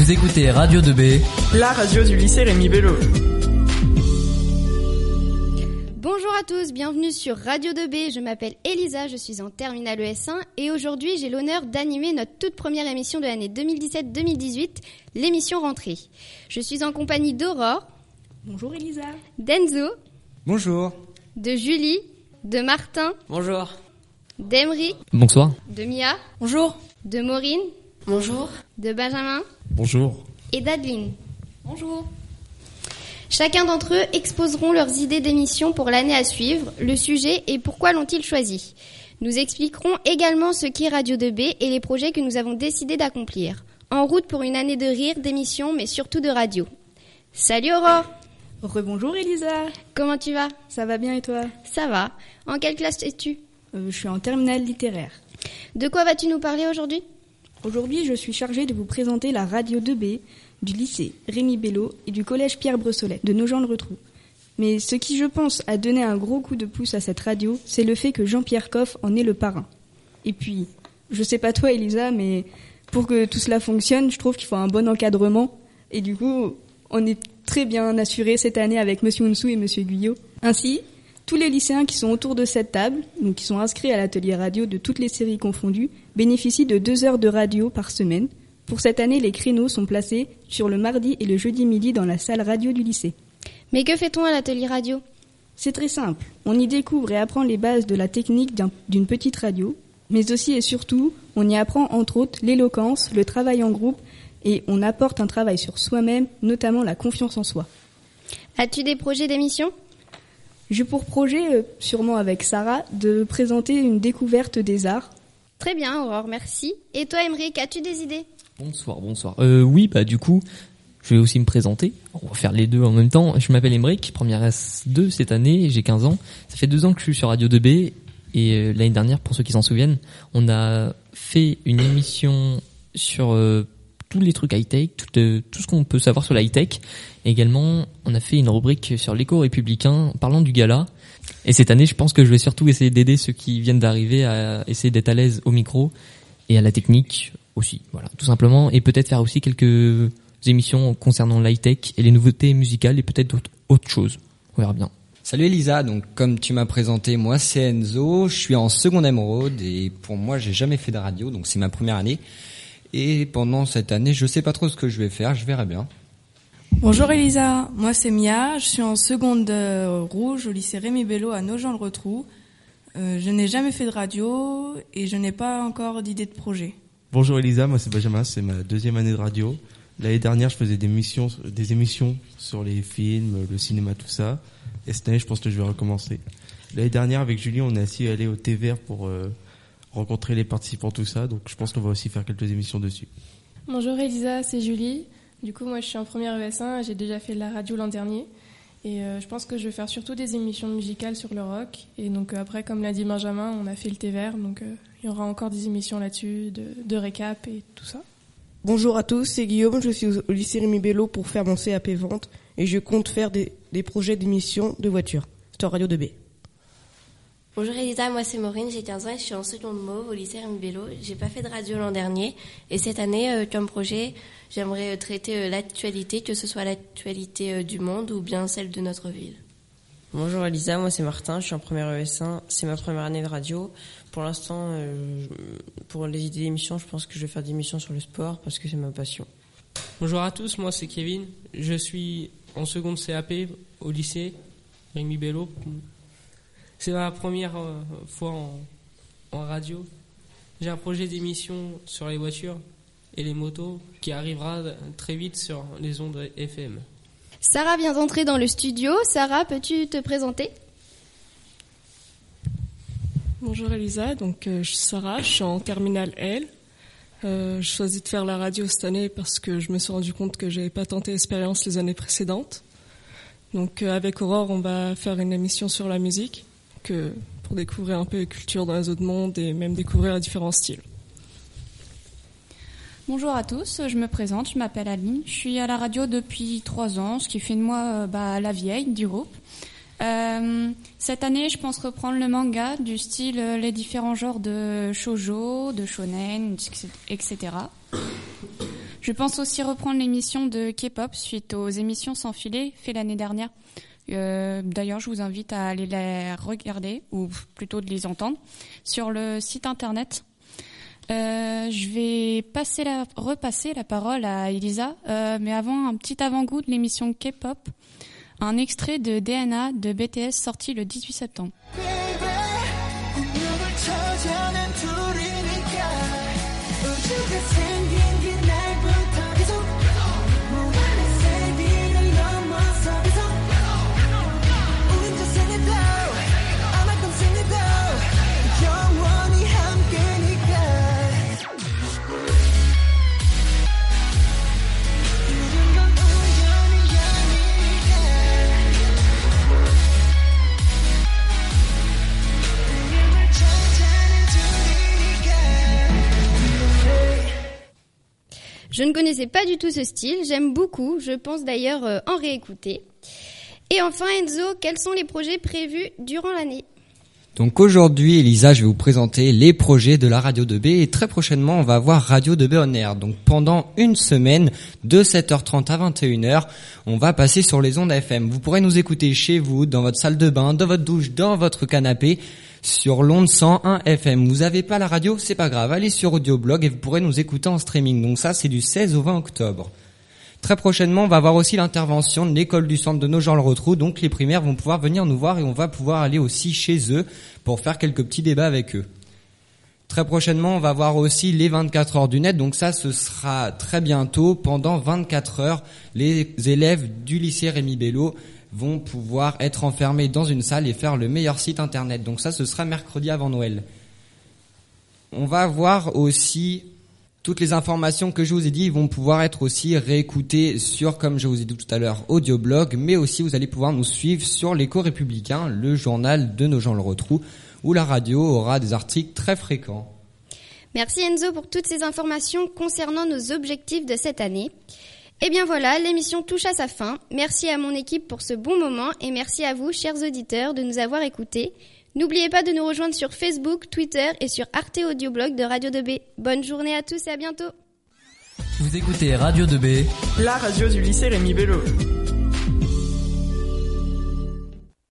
Vous écoutez Radio 2B, la radio du lycée Rémi Bello. Bonjour à tous, bienvenue sur Radio 2B. Je m'appelle Elisa, je suis en terminale ES1 et aujourd'hui j'ai l'honneur d'animer notre toute première émission de l'année 2017-2018, l'émission Rentrée. Je suis en compagnie d'Aurore. Bonjour Elisa. D'Enzo. Bonjour. De Julie. De Martin. Bonjour. D'Emery. Bonsoir. De Mia. Bonjour. De Maureen. Bonjour. De Benjamin. Bonjour. Et d'Adeline. Bonjour. Chacun d'entre eux exposeront leurs idées d'émission pour l'année à suivre, le sujet et pourquoi l'ont-ils choisi. Nous expliquerons également ce qu'est Radio 2B et les projets que nous avons décidé d'accomplir. En route pour une année de rire, d'émissions, mais surtout de radio. Salut Aurore Rebonjour Elisa. Comment tu vas? Ça va bien et toi? Ça va. En quelle classe es-tu? Euh, Je suis en terminale littéraire. De quoi vas-tu nous parler aujourd'hui? Aujourd'hui, je suis chargée de vous présenter la radio 2B du lycée Rémi Bello et du collège Pierre Brossolet de Nogent-le-Retrou. Mais ce qui, je pense, a donné un gros coup de pouce à cette radio, c'est le fait que Jean-Pierre Coff en est le parrain. Et puis, je sais pas toi, Elisa, mais pour que tout cela fonctionne, je trouve qu'il faut un bon encadrement. Et du coup, on est très bien assuré cette année avec Monsieur Unsou et Monsieur Guyot. Ainsi, tous les lycéens qui sont autour de cette table, donc qui sont inscrits à l'atelier radio de toutes les séries confondues, bénéficient de deux heures de radio par semaine. Pour cette année, les créneaux sont placés sur le mardi et le jeudi midi dans la salle radio du lycée. Mais que fait-on à l'atelier radio? C'est très simple. On y découvre et apprend les bases de la technique d'une petite radio, mais aussi et surtout, on y apprend entre autres l'éloquence, le travail en groupe et on apporte un travail sur soi-même, notamment la confiance en soi. As-tu des projets d'émission? J'ai pour projet, euh, sûrement avec Sarah, de présenter une découverte des arts. Très bien, Aurore, merci. Et toi, Emeric, as-tu des idées? Bonsoir, bonsoir. Euh, oui, bah du coup, je vais aussi me présenter. On va faire les deux en même temps. Je m'appelle Emeric, première S2 cette année, j'ai 15 ans. Ça fait deux ans que je suis sur Radio 2B et euh, l'année dernière, pour ceux qui s'en souviennent, on a fait une émission sur euh, tous les trucs high-tech, tout, euh, tout ce qu'on peut savoir sur la high-tech. Également, on a fait une rubrique sur l'éco républicain parlant du gala. Et cette année, je pense que je vais surtout essayer d'aider ceux qui viennent d'arriver à essayer d'être à l'aise au micro et à la technique aussi. Voilà, tout simplement. Et peut-être faire aussi quelques émissions concernant l'high-tech et les nouveautés musicales et peut-être autre chose. On verra bien. Salut Elisa, donc comme tu m'as présenté, moi c'est Enzo, je suis en seconde émeraude et pour moi j'ai jamais fait de radio, donc c'est ma première année. Et pendant cette année, je sais pas trop ce que je vais faire, je verrai bien. Bonjour Elisa, moi c'est Mia, je suis en seconde euh, rouge au lycée Rémi Bello à Nogent-le-Retrou. Euh, je n'ai jamais fait de radio et je n'ai pas encore d'idée de projet. Bonjour Elisa, moi c'est Benjamin, c'est ma deuxième année de radio. L'année dernière, je faisais des émissions, des émissions sur les films, le cinéma, tout ça. Et cette année, je pense que je vais recommencer. L'année dernière, avec Julie, on est assis allé au TVR pour euh, rencontrer les participants, tout ça. Donc, je pense qu'on va aussi faire quelques émissions dessus. Bonjour Elisa, c'est Julie. Du coup, moi, je suis en première ES1. J'ai déjà fait de la radio l'an dernier. Et euh, je pense que je vais faire surtout des émissions musicales sur le rock. Et donc, euh, après, comme l'a dit Benjamin, on a fait le TVR. Donc, euh, il y aura encore des émissions là-dessus, de, de récap et tout ça. Bonjour à tous, c'est Guillaume, je suis au lycée Rémi Bello pour faire mon CAP vente et je compte faire des, des projets d'émissions de voitures. C'est Radio 2B. Bonjour Elisa, moi c'est Maureen, j'ai 15 ans et je suis en seconde mauve au lycée Rémi Bello. J'ai pas fait de radio l'an dernier et cette année, euh, comme projet, j'aimerais euh, traiter euh, l'actualité, que ce soit l'actualité euh, du monde ou bien celle de notre ville. Bonjour Elisa, moi c'est Martin, je suis en première ES1, c'est ma première année de radio. Pour l'instant, euh, pour les idées d'émissions, je pense que je vais faire des émissions sur le sport parce que c'est ma passion. Bonjour à tous, moi c'est Kevin, je suis en seconde CAP au lycée Rémi Bello. C'est ma première euh, fois en, en radio. J'ai un projet d'émission sur les voitures et les motos qui arrivera très vite sur les ondes FM. Sarah vient d'entrer dans le studio. Sarah, peux-tu te présenter? Bonjour Elisa, donc euh, je suis Sarah, je suis en terminale L. Euh, je choisis de faire la radio cette année parce que je me suis rendu compte que j'avais pas tenté l'expérience les années précédentes. Donc euh, avec Aurore, on va faire une émission sur la musique pour découvrir un peu les cultures dans les autres mondes et même découvrir les différents styles. Bonjour à tous, je me présente, je m'appelle Aline, je suis à la radio depuis trois ans, ce qui fait de moi euh, bah, la vieille du groupe. Euh, cette année, je pense reprendre le manga du style euh, les différents genres de shojo, de shonen, etc. Je pense aussi reprendre l'émission de K-pop suite aux émissions sans filet fait l'année dernière. Euh, D'ailleurs, je vous invite à aller les regarder, ou plutôt de les entendre, sur le site internet. Euh, je vais repasser la parole à Elisa, euh, mais avant un petit avant-goût de l'émission K-pop, un extrait de DNA de BTS sorti le 18 septembre. 운 Je ne connaissais pas du tout ce style, j'aime beaucoup, je pense d'ailleurs euh, en réécouter. Et enfin Enzo, quels sont les projets prévus durant l'année? Donc aujourd'hui, Elisa, je vais vous présenter les projets de la Radio 2B et très prochainement, on va avoir Radio 2B on air. Donc pendant une semaine, de 7h30 à 21h, on va passer sur les ondes FM. Vous pourrez nous écouter chez vous, dans votre salle de bain, dans votre douche, dans votre canapé, sur l'onde 101 FM. Vous avez pas la radio, c'est pas grave. Allez sur Audioblog et vous pourrez nous écouter en streaming. Donc ça, c'est du 16 au 20 octobre. Très prochainement, on va avoir aussi l'intervention de l'école du centre de Nogent-le-Rotrou. Donc les primaires vont pouvoir venir nous voir et on va pouvoir aller aussi chez eux pour faire quelques petits débats avec eux. Très prochainement, on va voir aussi les 24 heures du net. Donc ça, ce sera très bientôt. Pendant 24 heures, les élèves du lycée Rémi Bello vont pouvoir être enfermés dans une salle et faire le meilleur site internet. Donc ça, ce sera mercredi avant Noël. On va voir aussi toutes les informations que je vous ai dit vont pouvoir être aussi réécoutées sur, comme je vous ai dit tout à l'heure, audioblog, mais aussi vous allez pouvoir nous suivre sur l'écho républicain, le journal de nos gens le retrou, où la radio aura des articles très fréquents. Merci Enzo pour toutes ces informations concernant nos objectifs de cette année. Et bien voilà, l'émission touche à sa fin. Merci à mon équipe pour ce bon moment et merci à vous, chers auditeurs, de nous avoir écoutés. N'oubliez pas de nous rejoindre sur Facebook, Twitter et sur Arte Audioblog de Radio 2B. Bonne journée à tous et à bientôt. Vous écoutez Radio 2B. La radio du lycée Rémi Bello.